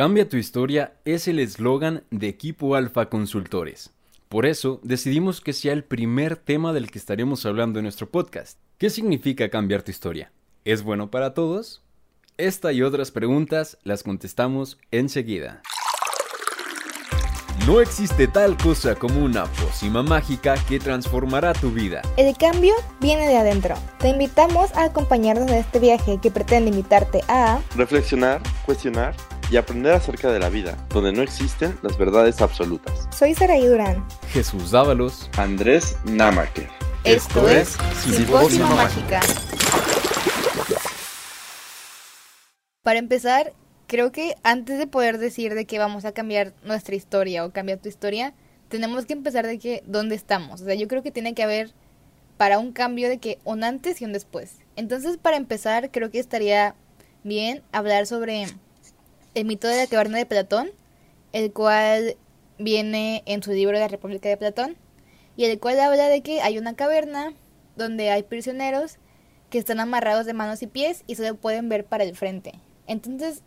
Cambia tu historia es el eslogan de Equipo Alfa Consultores. Por eso decidimos que sea el primer tema del que estaremos hablando en nuestro podcast. ¿Qué significa cambiar tu historia? ¿Es bueno para todos? Esta y otras preguntas las contestamos enseguida. No existe tal cosa como una pócima mágica que transformará tu vida. El cambio viene de adentro. Te invitamos a acompañarnos en este viaje que pretende invitarte a reflexionar, cuestionar y aprender acerca de la vida, donde no existen las verdades absolutas. Soy Saraí Durán. Jesús Dávalos. Andrés Namaker. Esto, es Simposio Mágica. Para empezar, creo que antes de poder decir de que vamos a cambiar nuestra historia o cambiar tu historia, tenemos que empezar de que dónde estamos. O sea, yo creo que tiene que haber para un cambio de que un antes y un después. Entonces, para empezar, creo que estaría bien hablar sobre el mito de la caverna de Platón, el cual viene en su libro La República de Platón, y el cual habla de que hay una caverna donde hay prisioneros que están amarrados de manos y pies y solo pueden ver para el frente. Entonces,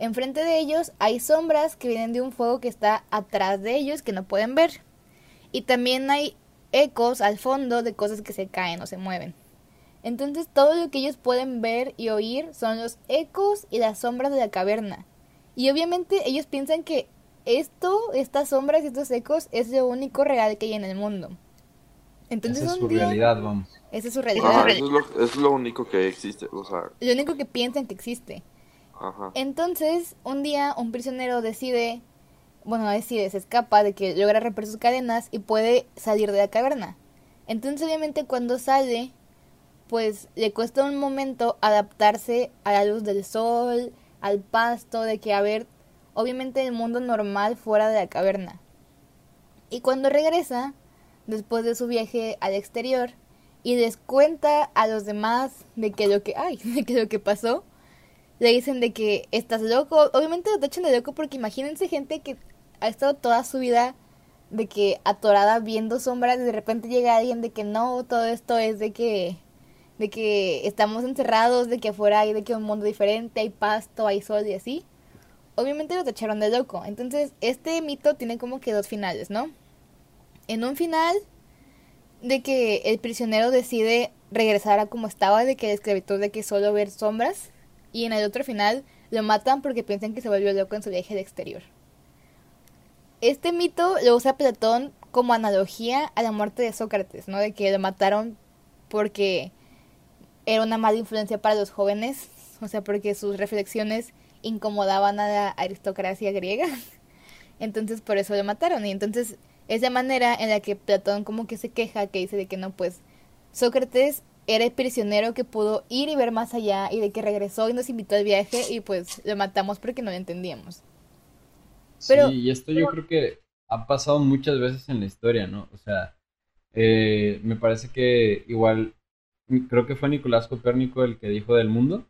Enfrente de ellos hay sombras que vienen de un fuego que está atrás de ellos que no pueden ver. Y también hay ecos al fondo de cosas que se caen o se mueven. Entonces todo lo que ellos pueden ver y oír son los ecos y las sombras de la caverna. Y obviamente ellos piensan que esto, estas sombras y estos ecos es lo único real que hay en el mundo. Entonces, Esa es su realidad, vamos. Esa es su realidad. eso, es lo, es lo, único que existe. O sea... Lo único que piensan que existe. Entonces, un día un prisionero decide, bueno, decide, se escapa de que logra romper sus cadenas y puede salir de la caverna. Entonces, obviamente, cuando sale, pues le cuesta un momento adaptarse a la luz del sol, al pasto, de que a ver, obviamente, el mundo normal fuera de la caverna. Y cuando regresa, después de su viaje al exterior, y les cuenta a los demás de que lo que, ay, de que lo que pasó, le dicen de que estás loco. Obviamente lo echan de loco porque imagínense gente que ha estado toda su vida de que atorada viendo sombras y de repente llega alguien de que no, todo esto es de que de que estamos encerrados, de que afuera hay de que un mundo diferente, hay pasto, hay sol y así. Obviamente lo echaron de loco. Entonces, este mito tiene como que dos finales, ¿no? En un final de que el prisionero decide regresar a como estaba, de que la esclavitud de que solo ver sombras y en el otro final lo matan porque piensan que se volvió loco en su viaje de exterior. Este mito lo usa Platón como analogía a la muerte de Sócrates, ¿no? De que lo mataron porque era una mala influencia para los jóvenes, o sea, porque sus reflexiones incomodaban a la aristocracia griega. Entonces por eso lo mataron. Y entonces es la manera en la que Platón como que se queja, que dice de que no, pues Sócrates era el prisionero que pudo ir y ver más allá y de que regresó y nos invitó al viaje y pues lo matamos porque no lo entendíamos. Pero, sí, y esto yo creo que ha pasado muchas veces en la historia, ¿no? O sea, eh, me parece que igual, creo que fue Nicolás Copérnico el que dijo del mundo,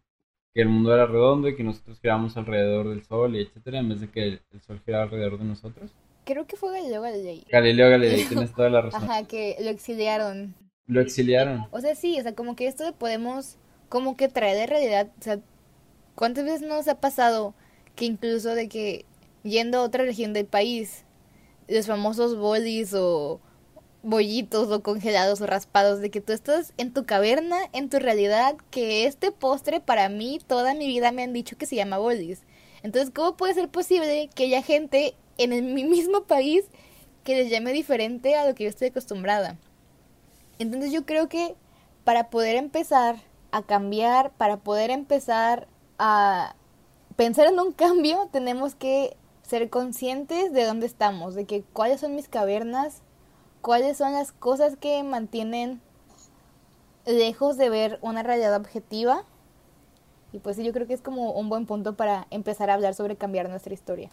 que el mundo era redondo y que nosotros girábamos alrededor del sol y etcétera, en vez de que el, sol girara alrededor de nosotros. Creo que fue Galileo Galilei. Galileo Galilei, tienes toda la razón. Ajá, que lo exiliaron. Lo exiliaron. O sea, sí, o sea, como que esto podemos como que traer de realidad, o sea, ¿cuántas veces nos ha pasado que incluso de que yendo a otra región del país, los famosos bolis o bollitos o congelados o raspados, de que tú estás en tu caverna, en tu realidad, que este postre para mí toda mi vida me han dicho que se llama bolis. Entonces, ¿cómo puede ser posible que haya gente en el, mi mismo país que les llame diferente a lo que yo estoy acostumbrada? Entonces yo creo que para poder empezar a cambiar, para poder empezar a pensar en un cambio, tenemos que ser conscientes de dónde estamos, de que cuáles son mis cavernas, cuáles son las cosas que mantienen lejos de ver una realidad objetiva. Y pues sí, yo creo que es como un buen punto para empezar a hablar sobre cambiar nuestra historia.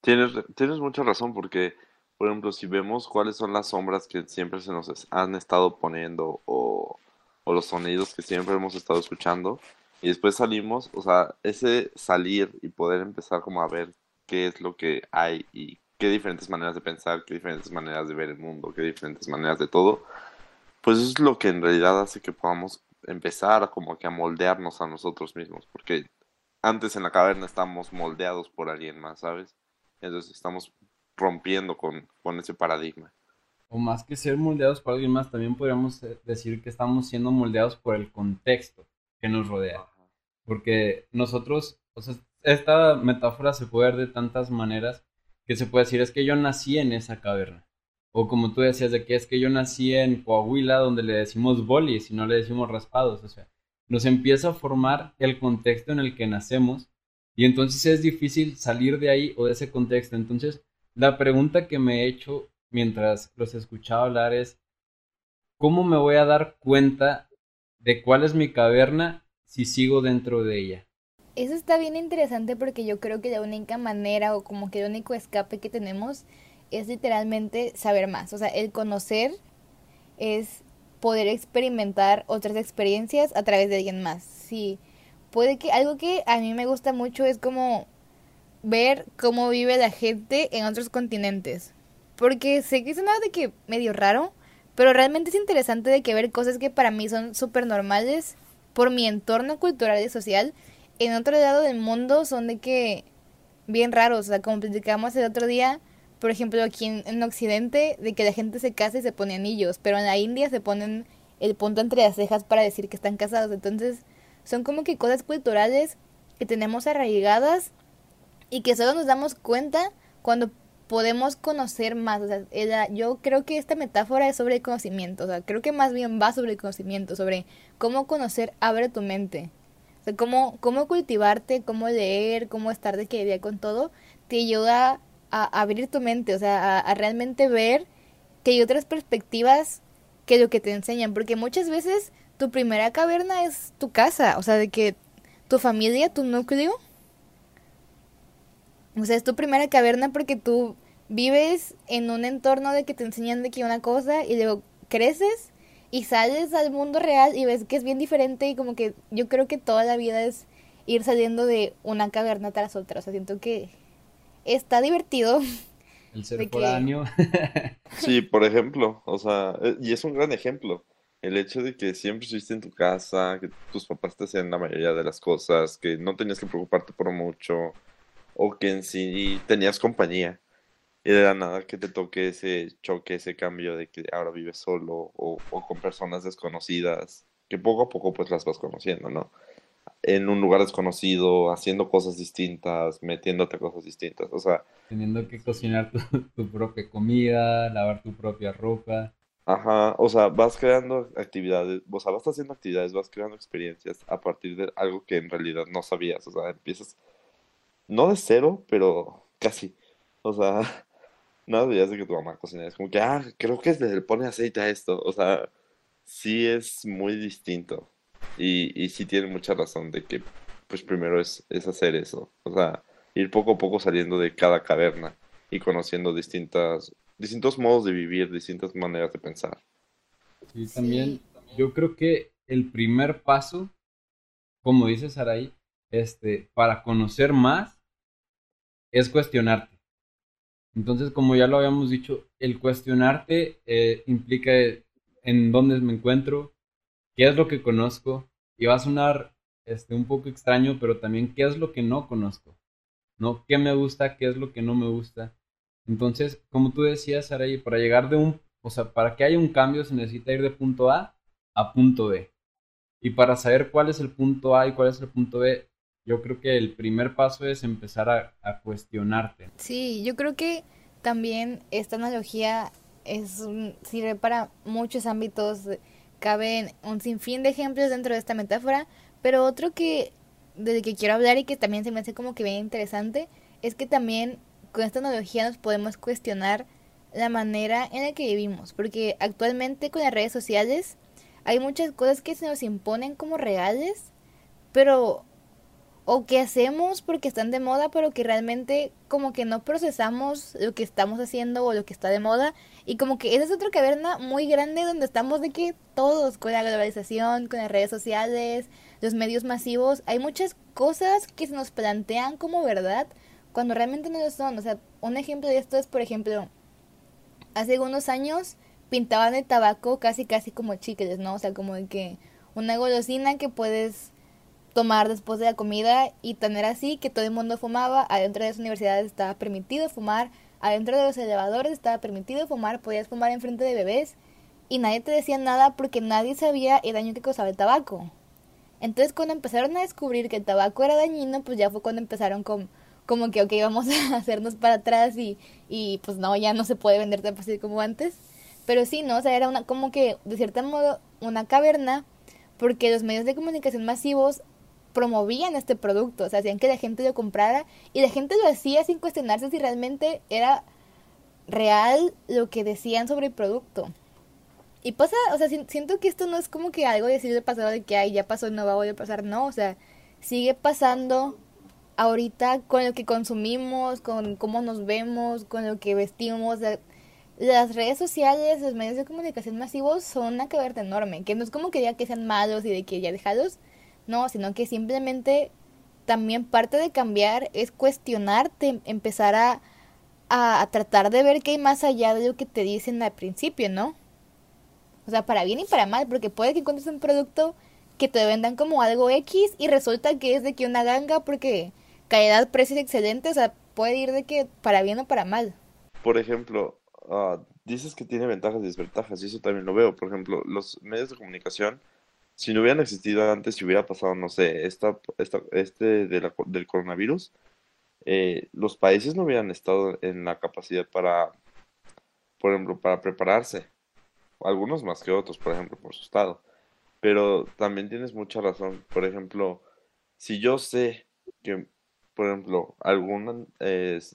Tienes, tienes mucha razón porque por ejemplo, si vemos cuáles son las sombras que siempre se nos han estado poniendo o, los sonidos que siempre hemos estado escuchando y después salimos, o sea, ese salir y poder empezar como a ver qué es lo que hay y qué diferentes maneras de pensar, qué diferentes maneras de ver el mundo, qué diferentes maneras de todo, pues eso es lo que en realidad hace que podamos empezar como que a moldearnos a nosotros mismos, porque antes en la caverna estamos moldeados por alguien más, ¿sabes? Entonces estamos rompiendo con, con ese paradigma. O más que ser moldeados por alguien más, también podríamos decir que estamos siendo moldeados por el contexto que nos rodea. Porque nosotros, o sea, esta metáfora se puede ver de tantas maneras que se puede decir es que yo nací en esa caverna. O como tú decías de que es que yo nací en Coahuila donde le decimos bolis y no le decimos raspados. O sea, nos empieza a formar el contexto en el que nacemos y entonces es difícil salir de ahí o de ese contexto. Entonces, la pregunta que me he hecho mientras los escuchaba hablar es, ¿cómo me voy a dar cuenta de cuál es mi caverna si sigo dentro de ella? Eso está bien interesante porque yo creo que la única manera o como que el único escape que tenemos es literalmente saber más. O sea, el conocer es poder experimentar otras experiencias a través de alguien más. Sí, puede que algo que a mí me gusta mucho es como ver cómo vive la gente en otros continentes. Porque sé que es nada de que medio raro, pero realmente es interesante de que ver cosas que para mí son súper normales por mi entorno cultural y social, en otro lado del mundo son de que bien raros. O sea, como platicamos el otro día, por ejemplo, aquí en, en, Occidente, de que la gente se casa y se pone anillos, pero en la India se ponen el punto entre las cejas para decir que están casados. Entonces, son como que cosas culturales que tenemos arraigadas y que solo nos damos cuenta cuando podemos conocer más. O sea, yo creo que esta metáfora es sobre el conocimiento. O sea, creo que más bien va sobre el conocimiento, sobre cómo conocer abre tu mente. Sea, cómo, cómo cultivarte, cómo leer, cómo estar de que día con todo, te ayuda a abrir tu mente, o sea, a, realmente ver que hay otras perspectivas que lo que te enseñan, porque muchas veces tu primera caverna es tu casa, o sea, de que tu familia, tu núcleo, o sea, es tu primera caverna porque tú vives en un entorno de que te enseñan de que una cosa y luego creces y sales al mundo real y ves que es bien diferente y como que yo creo que toda la vida es ir saliendo de una caverna tras otra, o sea, siento que está divertido. El ser foráneo. sí, por ejemplo, o sea, eh, y es un gran ejemplo. El hecho de que siempre estuviste en tu casa, que tus papás te hacían la mayoría de las cosas, que no tenías que preocuparte por mucho, o que en sí tenías compañía. Y de la nada que te toque ese choque, ese cambio de que ahora vives solo o, o con personas desconocidas, que poco a poco pues las vas conociendo, ¿no? en un lugar desconocido, haciendo cosas distintas, metiéndote a cosas distintas, o sea... Teniendo que cocinar tu, propia comida, lavar tu propia ropa. Ajá, o sea, vas creando actividades, o sea, vas haciendo actividades, vas creando experiencias a partir de algo que en realidad no sabías, o sea, empiezas, no de cero, pero casi, o sea, no sabías de que tu mamá cocinara, es como que, ah, creo que le pone aceite a esto, o sea, sí es muy distinto. Y, y sí tiene mucha razón de que, pues primero es, es hacer eso. O sea, ir poco a poco saliendo de cada caverna y conociendo distintas, distintos modos de vivir, distintas maneras de pensar. Y también yo creo que el primer paso, como dice Sarai, este, para conocer más, es cuestionarte. Entonces, como ya lo habíamos dicho, el cuestionarte eh, implica en dónde me encuentro, qué es lo que conozco, y va a sonar este, un poco extraño, pero también qué es lo que no conozco, ¿no? ¿Qué me gusta, qué es lo que no me gusta? Entonces, como tú decías, Saray, para llegar de un, o sea, para que haya un cambio se necesita ir de punto A a punto B. Y para saber cuál es el punto A y cuál es el punto B, yo creo que el primer paso es empezar a, a cuestionarte. Sí, yo creo que también esta analogía es sirve para muchos ámbitos caben un sinfín de ejemplos dentro de esta metáfora, pero otro que del que quiero hablar y que también se me hace como que bien interesante es que también con esta analogía nos podemos cuestionar la manera en la que vivimos, porque actualmente con las redes sociales hay muchas cosas que se nos imponen como reales, pero o que hacemos porque están de moda, pero que realmente como que no procesamos lo que estamos haciendo o lo que está de moda. Y como que esa es otra caverna muy grande donde estamos de que todos, con la globalización, con las redes sociales, los medios masivos, hay muchas cosas que se nos plantean como verdad cuando realmente no lo son. O sea, un ejemplo de esto es, por ejemplo, hace unos años pintaban el tabaco casi casi como chicles, ¿no? O sea, como que una golosina que puedes tomar después de la comida y tener así que todo el mundo fumaba, adentro de las universidades estaba permitido fumar, adentro de los elevadores estaba permitido fumar, podías fumar enfrente de bebés y nadie te decía nada porque nadie sabía el daño que causaba el tabaco. Entonces cuando empezaron a descubrir que el tabaco era dañino, pues ya fue cuando empezaron con como que, ok, vamos a hacernos para atrás y, y pues no, ya no se puede vender tan fácil como antes. Pero sí, ¿no? O sea, era una, como que, de cierto modo, una caverna, porque los medios de comunicación masivos promovían este producto, o sea, hacían que la gente lo comprara y la gente lo hacía sin cuestionarse si realmente era real lo que decían sobre el producto. Y pasa, o sea, siento que esto no es como que algo decir del pasado de que, ay, ya pasó no va a volver a pasar, no, o sea, sigue pasando ahorita con lo que consumimos, con cómo nos vemos, con lo que vestimos. Las redes sociales, los medios de comunicación masivos son una caverna enorme, que no es como que ya que sean malos y de que ya dejados, no, sino que simplemente también parte de cambiar es cuestionarte, empezar a, a, tratar de ver qué hay más allá de lo que te dicen al principio, ¿no? O sea, para bien y para mal, porque puede que encuentres un producto que te vendan como algo X y resulta que es de que una ganga porque calidad, precio es excelente, o sea, puede ir de que para bien o para mal. Por ejemplo, uh, dices que tiene ventajas y desventajas, y eso también lo veo. Por ejemplo, los medios de comunicación, si no hubieran existido antes, si hubiera pasado, no sé, esta, esta, este de del coronavirus, eh, los países no hubieran estado en la capacidad para, por ejemplo, para prepararse. Algunos más que otros, por ejemplo, por su estado. Pero también tienes mucha razón. Por ejemplo, si yo sé que por ejemplo, algún,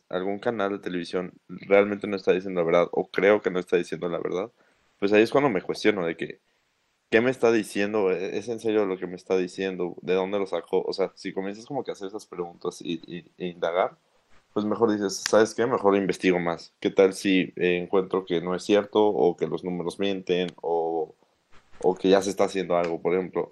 algún canal de televisión realmente no está diciendo la verdad o creo que no está diciendo la verdad, pues ahí es cuando me cuestiono de que, ¿qué me está diciendo? ¿E-, ¿Es en serio lo que me está diciendo? ¿De dónde lo sacó? O sea, si comienzas como que a hacer esas preguntas y, e indagar, pues mejor dices, ¿sabes qué? Mejor investigo más. ¿Qué tal si encuentro que no es cierto o que los números mienten o, o que ya se está haciendo algo? Por ejemplo,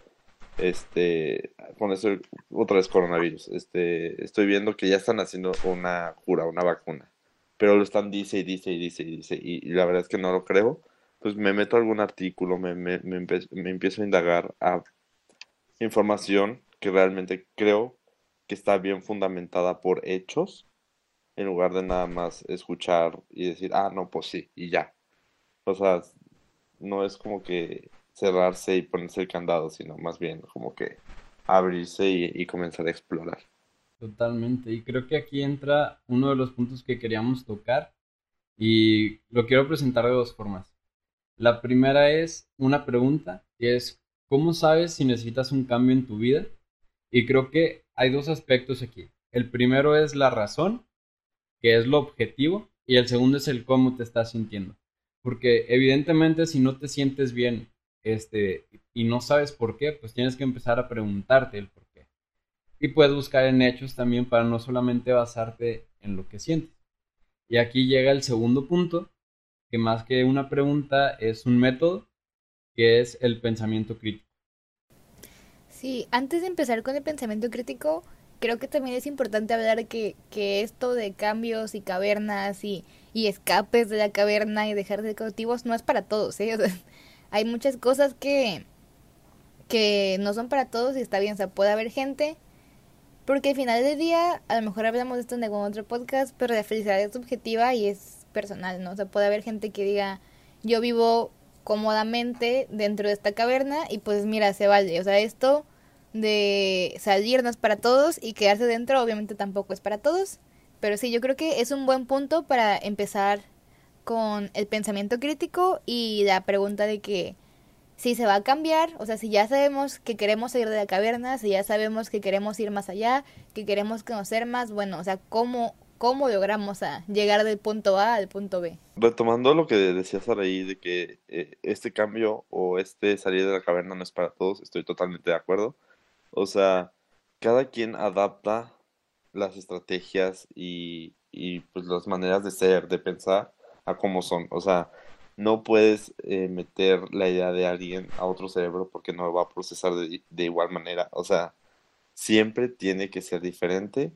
este, con eso otra vez coronavirus, este, estoy viendo que ya están haciendo una cura, una vacuna, pero lo están dice y dice y dice y dice, y, la verdad es que no lo creo, pues me meto a algún artículo, me, me, me, empiezo a indagar a información que realmente creo que está bien fundamentada por hechos, en lugar de nada más escuchar y decir, ah, no, pues sí, y ya. O sea, no es como que cerrarse y ponerse el candado, sino más bien como que abrirse y, comenzar a explorar. Totalmente, y creo que aquí entra uno de los puntos que queríamos tocar y lo quiero presentar de dos formas. La primera es una pregunta, que es, ¿cómo sabes si necesitas un cambio en tu vida? Y creo que hay dos aspectos aquí. El primero es la razón, que es lo objetivo, y el segundo es el cómo te estás sintiendo. Porque evidentemente si no te sientes bien este, y no sabes por qué, pues tienes que empezar a preguntarte el por qué. Y puedes buscar en hechos también para no solamente basarte en lo que sientes. Y aquí llega el segundo punto, que más que una pregunta es un método, que es el pensamiento crítico. Sí, antes de empezar con el pensamiento crítico, creo que también es importante hablar que, que esto de cambios y cavernas y, y escapes de la caverna y dejar de cautivos no es para todos, ¿eh? hay muchas cosas que, que no son para todos y está bien, o sea, puede haber gente, porque al final del día, a lo mejor hablamos de esto en algún otro podcast, pero la felicidad es subjetiva y es personal, ¿no? O sea, puede haber gente que diga, yo vivo cómodamente dentro de esta caverna y pues mira, se vale, o sea, esto de salir no es para todos y quedarse dentro obviamente tampoco es para todos, pero sí, yo creo que es un buen punto para empezar con el pensamiento crítico y la pregunta de que si se va a cambiar, o sea, si ya sabemos que queremos salir de la caverna, si ya sabemos que queremos ir más allá, que queremos conocer más, bueno, o sea, ¿cómo, cómo logramos a llegar del punto A al punto B? Retomando lo que decías ahí de que eh, este cambio o este salir de la caverna no es para todos, estoy totalmente de acuerdo. O sea, cada quien adapta las estrategias y, y pues las maneras de ser, de pensar a cómo son. O sea, no puedes eh, meter la idea de alguien a otro cerebro porque no lo va a procesar de, igual manera. O sea, siempre tiene que ser diferente,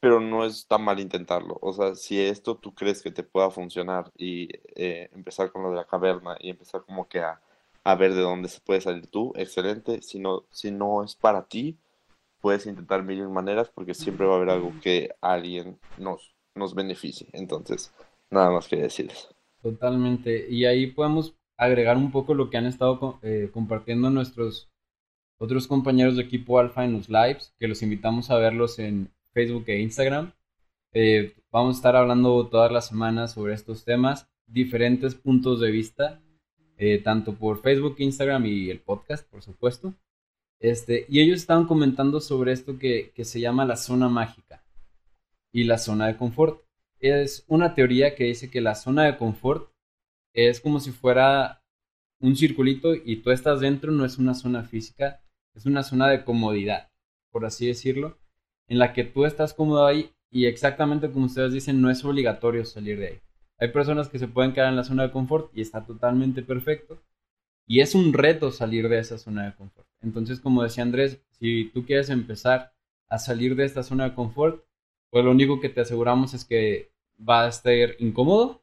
pero no es tan mal intentarlo. O sea, si esto tú crees que te pueda funcionar y eh, empezar con lo de la caverna y empezar como que a, a ver de dónde se puede salir tú, excelente. Si no, si no es para ti, puedes intentar mil maneras porque siempre va a haber algo que alguien nos, nos beneficie. Entonces, nada más que decirles. Totalmente. Y ahí podemos agregar un poco lo que han estado eh, compartiendo nuestros otros compañeros de equipo Alfa en los lives, que los invitamos a verlos en Facebook e Instagram. Eh, vamos a estar hablando todas las semanas sobre estos temas, diferentes puntos de vista, eh, tanto por Facebook, Instagram y el podcast, por supuesto. Este, y ellos estaban comentando sobre esto que, que se llama la zona mágica y la zona de confort. Es una teoría que dice que la zona de confort es como si fuera un circulito y tú estás dentro, no es una zona física, es una zona de comodidad, por así decirlo, en la que tú estás cómodo ahí y exactamente como ustedes dicen, no es obligatorio salir de ahí. Hay personas que se pueden quedar en la zona de confort y está totalmente perfecto. Y es un reto salir de esa zona de confort. Entonces, como decía Andrés, si tú quieres empezar a salir de esta zona de confort, pues lo único que te aseguramos es que va a estar incómodo,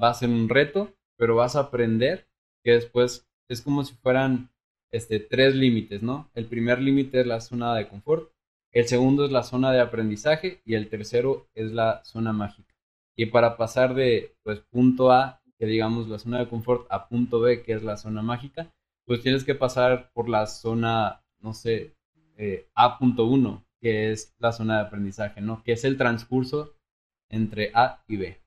va a ser un reto, pero vas a aprender que después es como si fueran este, tres límites, ¿no? El primer límite es la zona de confort, el segundo es la zona de aprendizaje y el tercero es la zona mágica. Y para pasar de pues punto A, que digamos la zona de confort, a punto B, que es la zona mágica, pues tienes que pasar por la zona, no sé, eh, A.1, que es la zona de aprendizaje, ¿no? Que es el transcurso entre A y B.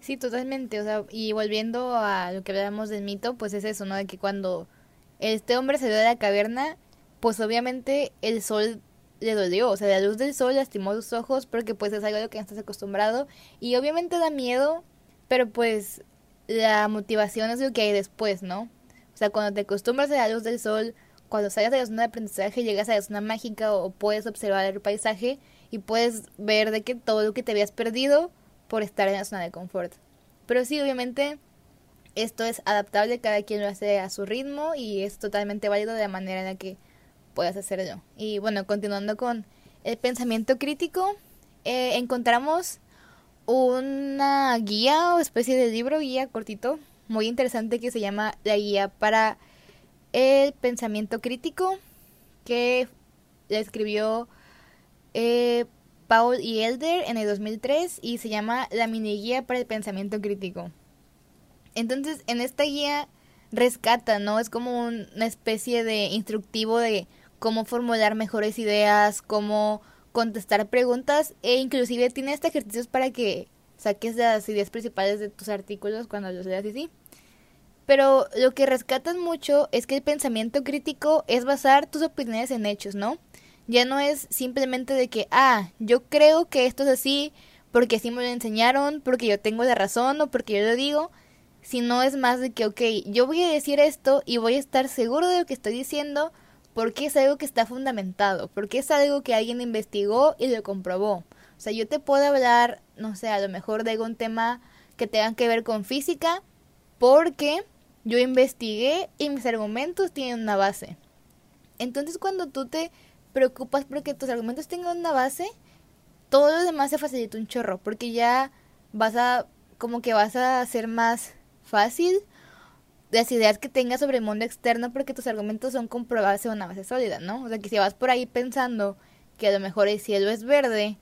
Sí, totalmente. O sea, y volviendo a lo que hablábamos del mito, pues es eso, ¿no? De que cuando este hombre salió de la caverna, pues obviamente el sol le dolió, o sea, la luz del sol lastimó sus ojos porque pues es algo a lo que no estás acostumbrado y obviamente da miedo, pero pues la motivación es lo que hay después, ¿no? O sea, cuando te acostumbras a la luz del sol, cuando sales de la zona de aprendizaje, llegas a la zona mágica o puedes observar el paisaje y puedes ver de que todo lo que te habías perdido por estar en la zona de confort. Pero sí, obviamente, esto es adaptable, cada quien lo hace a su ritmo y es totalmente válido de la manera en la que puedas hacerlo. Y bueno, continuando con el pensamiento crítico, eh, encontramos una guía o especie de libro, guía cortito, muy interesante que se llama La Guía para el Pensamiento Crítico, que la escribió eh, Paul y Elder en el 2003 y se llama La mini guía para el pensamiento crítico. Entonces, en esta guía rescata, ¿no? Es como una especie de instructivo de cómo formular mejores ideas, cómo contestar preguntas e inclusive tiene este ejercicios para que saques las ideas principales de tus artículos cuando los leas y así. Pero lo que rescatan mucho es que el pensamiento crítico es basar tus opiniones en hechos, ¿no? Ya no es simplemente de que, ah, yo creo que esto es así porque así me lo enseñaron, porque yo tengo la razón o porque yo lo digo, sino es más de que, ok, yo voy a decir esto y voy a estar seguro de lo que estoy diciendo porque es algo que está fundamentado, porque es algo que alguien investigó y lo comprobó. O sea, yo te puedo hablar, no sé, a lo mejor de algún tema que tenga que ver con física, porque yo investigué y mis argumentos tienen una base. Entonces cuando tú te preocupas porque tus argumentos tengan una base, todo lo demás se facilita un chorro, porque ya vas a, como que vas a hacer más fácil las ideas que tengas sobre el mundo externo porque tus argumentos son comprobados en una base sólida, ¿no? O sea, que si vas por ahí pensando que a lo mejor el cielo es verde,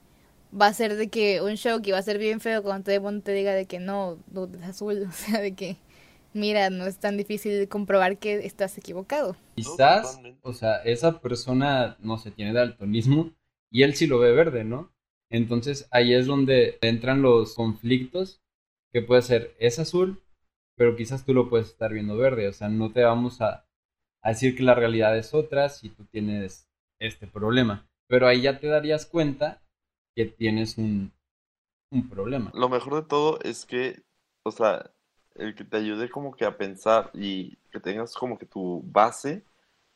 va a ser de que un show que va a ser bien feo cuando todo el mundo te diga de que no, es azul, o sea, de que mira, no es tan difícil comprobar que estás equivocado. Quizás, o sea, esa persona, no sé, tiene daltonismo y él sí lo ve verde, ¿no? Entonces ahí es donde entran los conflictos, que puede ser, es azul, pero quizás tú lo puedes estar viendo verde, o sea, no te vamos a, decir que la realidad es otra si tú tienes este problema, pero ahí ya te darías cuenta que tienes un, un problema. Lo mejor de todo es que, o sea, el que te ayude como que a pensar y que tengas como que tu base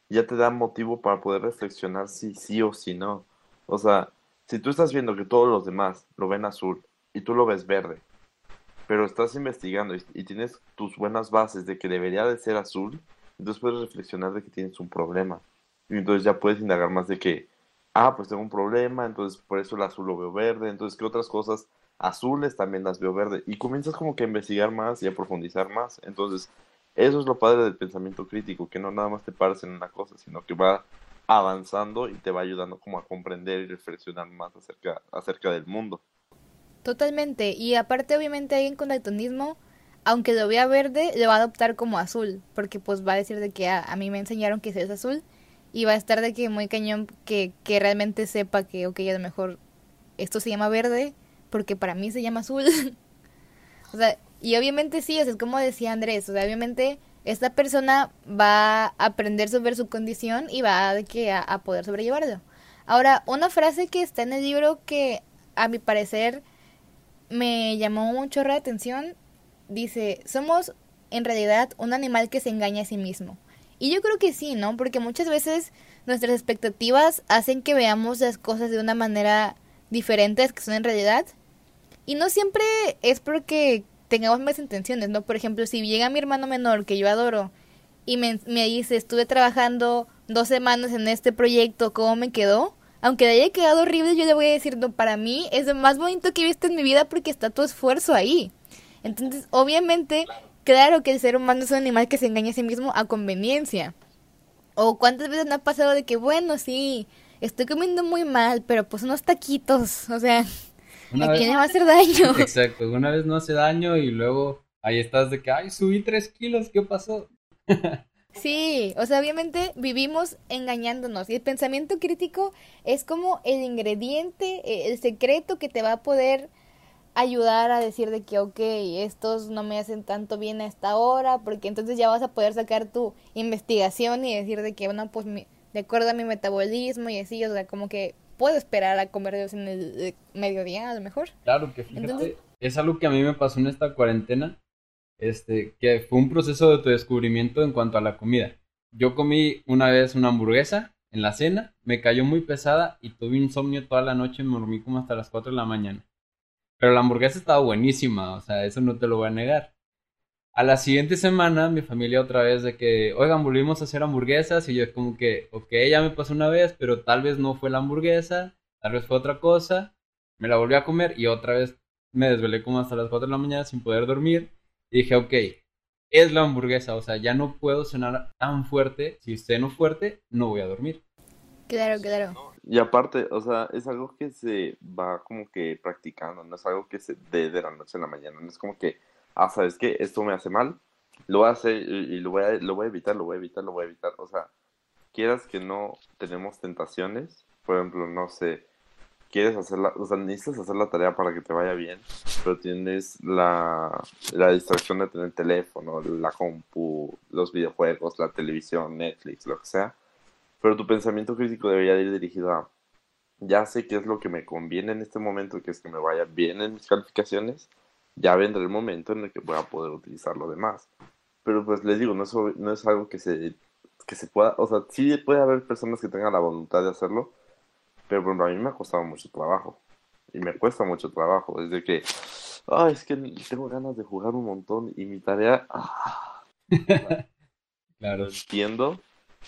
ya te da motivo para poder reflexionar si sí o si no. O sea, si tú estás viendo que todos los demás lo ven azul y tú lo ves verde, pero estás investigando y, tienes tus buenas bases de que debería de ser azul, entonces puedes reflexionar de que tienes un problema. Y entonces ya puedes indagar más de que, ah, pues tengo un problema, entonces por eso el azul lo veo verde, entonces qué otras cosas azules también las veo verde. Y comienzas como que a investigar más y a profundizar más. Entonces, eso es lo padre del pensamiento crítico, que no nada más te pares en una cosa, sino que va avanzando y te va ayudando como a comprender y reflexionar más acerca, acerca del mundo. Totalmente, y aparte obviamente alguien con daltonismo, aunque lo vea verde, lo va a adoptar como azul, porque pues va a decir de que ah, a, mí me enseñaron que es azul, y va a estar de que muy cañón que, que realmente sepa que, ok, a lo mejor esto se llama verde, porque para mí se llama azul. o sea, y obviamente sí, o sea, es como decía Andrés, o sea, obviamente esta persona va a aprender sobre su condición y va a, que a, poder sobrellevarlo. Ahora, una frase que está en el libro que a mi parecer me llamó mucho la atención, dice, somos en realidad un animal que se engaña a sí mismo. Y yo creo que sí, ¿no? Porque muchas veces nuestras expectativas hacen que veamos las cosas de una manera diferente a que son en realidad. Y no siempre es porque tengamos más intenciones, ¿no? Por ejemplo, si llega mi hermano menor, que yo adoro, y me, me dice, estuve trabajando dos semanas en este proyecto, ¿cómo me quedó? Aunque le haya quedado horrible, yo le voy a decir, no, para mí es lo más bonito que he visto en mi vida porque está tu esfuerzo ahí. Entonces, obviamente, claro que el ser humano es un animal que se engaña a sí mismo a conveniencia. O cuántas veces me ha pasado de que, bueno, sí, estoy comiendo muy mal, pero pues unos taquitos, o sea, ¿A quién le va a hacer daño? Exacto, una vez no hace daño y luego ahí estás de que, ay, subí tres kilos, ¿qué pasó? Sí, o sea, obviamente vivimos engañándonos y el pensamiento crítico es como el ingrediente, e, el secreto que te va a poder ayudar a decir de que, ok, estos no me hacen tanto bien a esta hora, porque entonces ya vas a poder sacar tu investigación y decir de que, bueno, pues de acuerdo a mi metabolismo y así, o sea, como que puedo esperar a comer en el eh, mediodía a lo mejor. Claro que fíjate, es algo que a mí me pasó en esta cuarentena, este, que fue un proceso de descubrimiento en cuanto a la comida. Yo comí una vez una hamburguesa en la cena, me cayó muy pesada y tuve insomnio toda la noche, me dormí como hasta las 4 de la mañana. Pero la hamburguesa estaba buenísima, o sea, eso no te lo voy a negar. A la siguiente semana, mi familia otra vez de que, oigan, volvimos a hacer hamburguesas. Y yo es como que, ok, ya me pasó una vez, pero tal vez no fue la hamburguesa, tal vez fue otra cosa. Me la volví a comer y otra vez me desvelé como hasta las 4 de la mañana sin poder dormir. Y dije, ok, es la hamburguesa, o sea, ya no puedo cenar tan fuerte. Si ceno fuerte, no voy a dormir. Claro, claro. Y aparte, o sea, es algo que se va como que practicando, no es algo que se dé de la noche a la mañana, no es como que ah, ¿sabes qué? Esto me hace mal, lo voy a hacer y, lo, voy a, lo voy a evitar, lo voy a evitar, lo voy a evitar. O sea, quieras que no tenemos tentaciones, por ejemplo, no sé, quieres hacer la, o sea, necesitas hacer la tarea para que te vaya bien, pero tienes la, la distracción de tener el teléfono, la compu, los videojuegos, la televisión, Netflix, lo que sea. Pero tu pensamiento crítico debería ir dirigido a, ya sé qué es lo que me conviene en este momento, que es que me vaya bien en mis calificaciones, ya vendrá el momento en el que voy a poder utilizar lo demás. Pero pues les digo, no es, no es algo que se, que se pueda, o sea, sí puede haber personas que tengan la voluntad de hacerlo, pero bueno, a mí me ha costado mucho trabajo. Y me cuesta mucho trabajo. Desde que, ay, es que tengo ganas de jugar un montón y mi tarea, ah, claro. entiendo,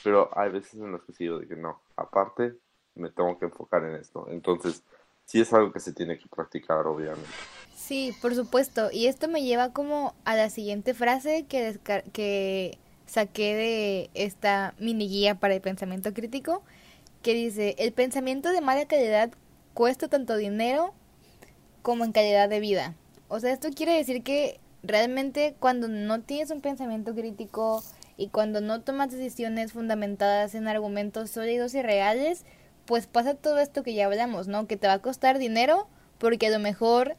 pero hay veces en las que sigo de que no, aparte me tengo que enfocar en esto. Entonces, sí es algo que se tiene que practicar, obviamente. Sí, por supuesto. Y esto me lleva como a la siguiente frase que, que saqué de esta mini guía para el pensamiento crítico, que dice, el pensamiento de mala calidad cuesta tanto dinero como en calidad de vida. O sea, esto quiere decir que realmente cuando no tienes un pensamiento crítico y cuando no tomas decisiones fundamentadas en argumentos sólidos y reales, pues pasa todo esto que ya hablamos, ¿no? Que te va a costar dinero porque a lo mejor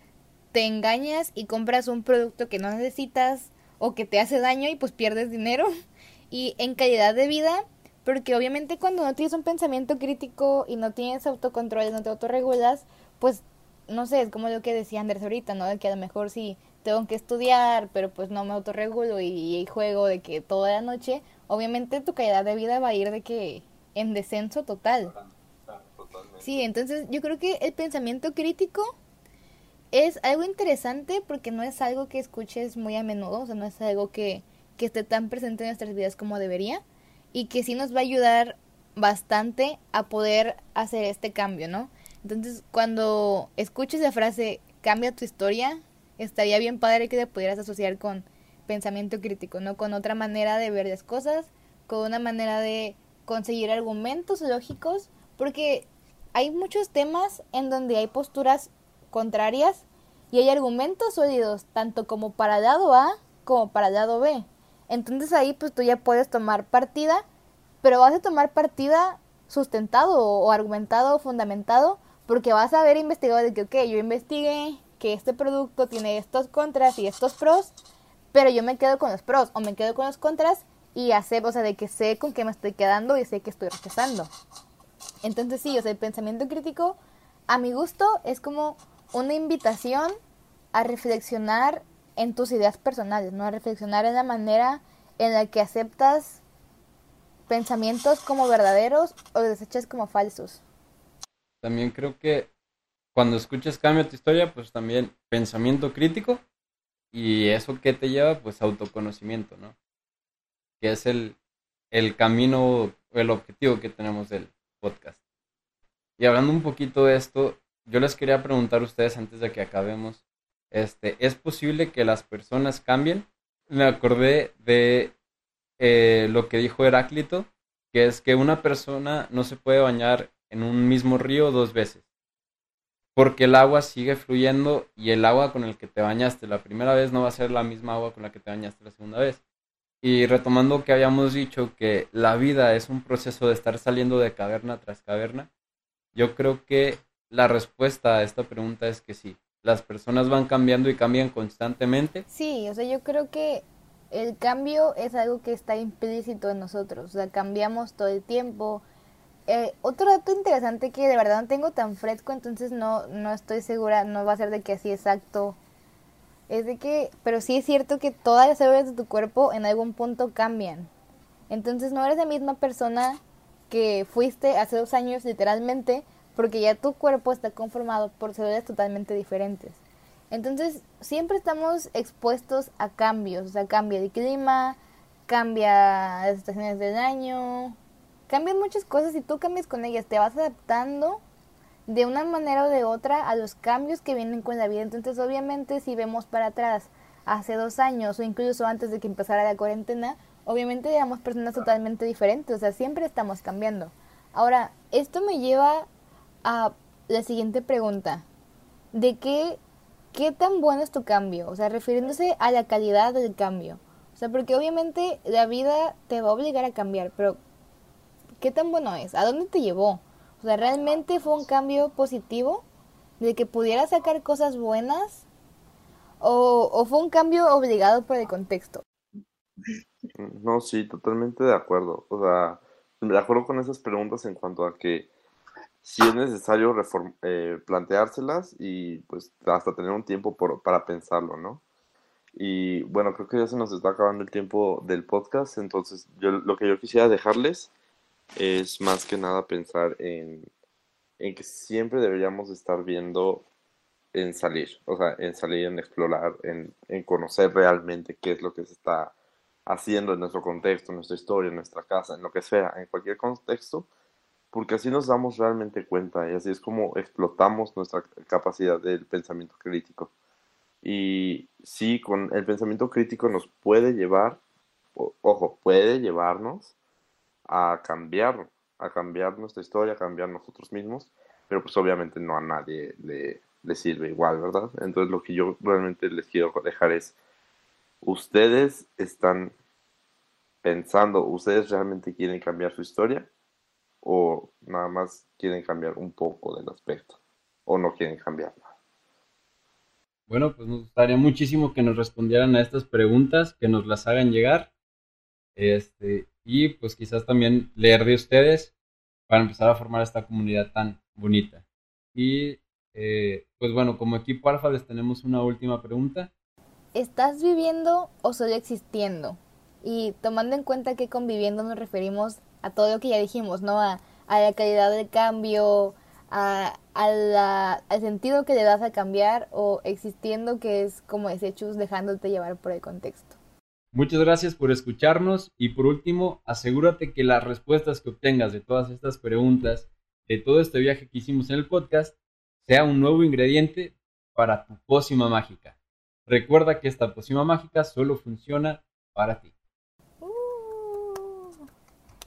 te engañas y compras un producto que no necesitas o que te hace daño y pues pierdes dinero. Y en calidad de vida, porque obviamente cuando no tienes un pensamiento crítico y no tienes autocontrol, no te autorregulas, pues no sé, es como lo que decía Andrés ahorita, ¿no? De que a lo mejor sí tengo que estudiar, pero pues no me autorregulo y, y juego de que toda la noche, obviamente tu calidad de vida va a ir de que en descenso total. Sí, entonces yo creo que el pensamiento crítico es algo interesante porque no es algo que escuches muy a menudo, o sea, no es algo que, que esté tan presente en nuestras vidas como debería y que sí nos va a ayudar bastante a poder hacer este cambio, ¿no? Entonces, cuando escuches la frase cambia tu historia, estaría bien padre que te pudieras asociar con pensamiento crítico, ¿no? Con otra manera de ver las cosas, con una manera de conseguir argumentos lógicos, porque hay muchos temas en donde hay posturas contrarias y hay argumentos sólidos, tanto como para el lado A como para el lado B. Entonces ahí pues tú ya puedes tomar partida, pero vas a tomar partida sustentado o argumentado o fundamentado porque vas a haber investigado de que, ok, yo investigué que este producto tiene estos contras y estos pros, pero yo me quedo con los pros o me quedo con los contras y hacer, o sea, de que sé con qué me estoy quedando y sé que estoy rechazando. Entonces sí, o sea, el pensamiento crítico, a mi gusto, es como una invitación a reflexionar en tus ideas personales, ¿no? Reflexionar en la manera en la que aceptas pensamientos como verdaderos o desechas como falsos. También creo que cuando escuchas Cambia tu historia, pues también pensamiento crítico y eso que te lleva, pues autoconocimiento, ¿no? Que es el, el camino, el objetivo que tenemos del podcast. Y hablando un poquito de esto, yo les quería preguntar a ustedes antes de que acabemos, este, ¿es posible que las personas cambien? Me acordé de eh, lo que dijo Heráclito, que es que una persona no se puede bañar en un mismo río dos veces, porque el agua sigue fluyendo y el agua con el que te bañaste la primera vez no va a ser la misma agua con la que te bañaste la segunda vez. Y retomando que habíamos dicho que la vida es un proceso de estar saliendo de caverna tras caverna, yo creo que la respuesta a esta pregunta es que sí. Las personas van cambiando y cambian constantemente. Sí, o sea, yo creo que el cambio es algo que está implícito en nosotros, o sea, cambiamos todo el tiempo. Eh, otro dato interesante que de verdad no tengo tan fresco, entonces no, no estoy segura, no va a ser de que así exacto es de que, pero sí es cierto que todas las células de tu cuerpo en algún punto cambian. Entonces no eres la misma persona que fuiste hace dos años literalmente, porque ya tu cuerpo está conformado por células totalmente diferentes. Entonces siempre estamos expuestos a cambios, o sea, cambia de clima, cambia las estaciones del año, cambian muchas cosas y tú cambias con ellas, te vas adaptando de una manera o de otra a los cambios que vienen con la vida. Entonces, obviamente, si vemos para atrás hace dos años o incluso antes de que empezara la cuarentena, obviamente éramos personas totalmente diferentes, o sea, siempre estamos cambiando. Ahora, esto me lleva a la siguiente pregunta. ¿De qué, qué tan bueno es tu cambio? O sea, refiriéndose a la calidad del cambio. O sea, porque obviamente la vida te va a obligar a cambiar, pero ¿qué tan bueno es? ¿A dónde te llevó? O sea, realmente fue un cambio positivo de que pudiera sacar cosas buenas o, fue un cambio obligado por el contexto. No, sí, totalmente de acuerdo. O sea, de acuerdo con esas preguntas en cuanto a que sí es necesario eh, planteárselas y pues hasta tener un tiempo por, para pensarlo, ¿no? Y bueno, creo que ya se nos está acabando el tiempo del podcast, entonces yo lo que yo quisiera dejarles es más que nada pensar en, que siempre deberíamos estar viendo en salir, o sea, en salir, en explorar, en, conocer realmente qué es lo que se está haciendo en nuestro contexto, en nuestra historia, en nuestra casa, en lo que sea, en cualquier contexto, porque así nos damos realmente cuenta y así es como explotamos nuestra capacidad del pensamiento crítico. Y sí, con el pensamiento crítico nos puede llevar, ojo, puede llevarnos a cambiar, a cambiar nuestra historia, a cambiar nosotros mismos, pero pues obviamente no a nadie le, le sirve igual, ¿verdad? Entonces lo que yo realmente les quiero dejar es, ustedes están pensando, ustedes realmente quieren cambiar su historia o nada más quieren cambiar un poco del aspecto o no quieren cambiarla. Bueno, pues nos gustaría muchísimo que nos respondieran a estas preguntas, que nos las hagan llegar. Este, y pues quizás también leer de ustedes para empezar a formar esta comunidad tan bonita. Y eh, pues bueno, como equipo Alfa les tenemos una última pregunta. ¿Estás viviendo o solo existiendo? Y tomando en cuenta que conviviendo nos referimos a todo lo que ya dijimos, ¿no? A, la calidad del cambio, a, al sentido que le das a cambiar o existiendo que es como desechos dejándote llevar por el contexto. Muchas gracias por escucharnos y por último, asegúrate que las respuestas que obtengas de todas estas preguntas, de todo este viaje que hicimos en el podcast, sea un nuevo ingrediente para tu pócima mágica. Recuerda que esta pócima mágica solo funciona para ti.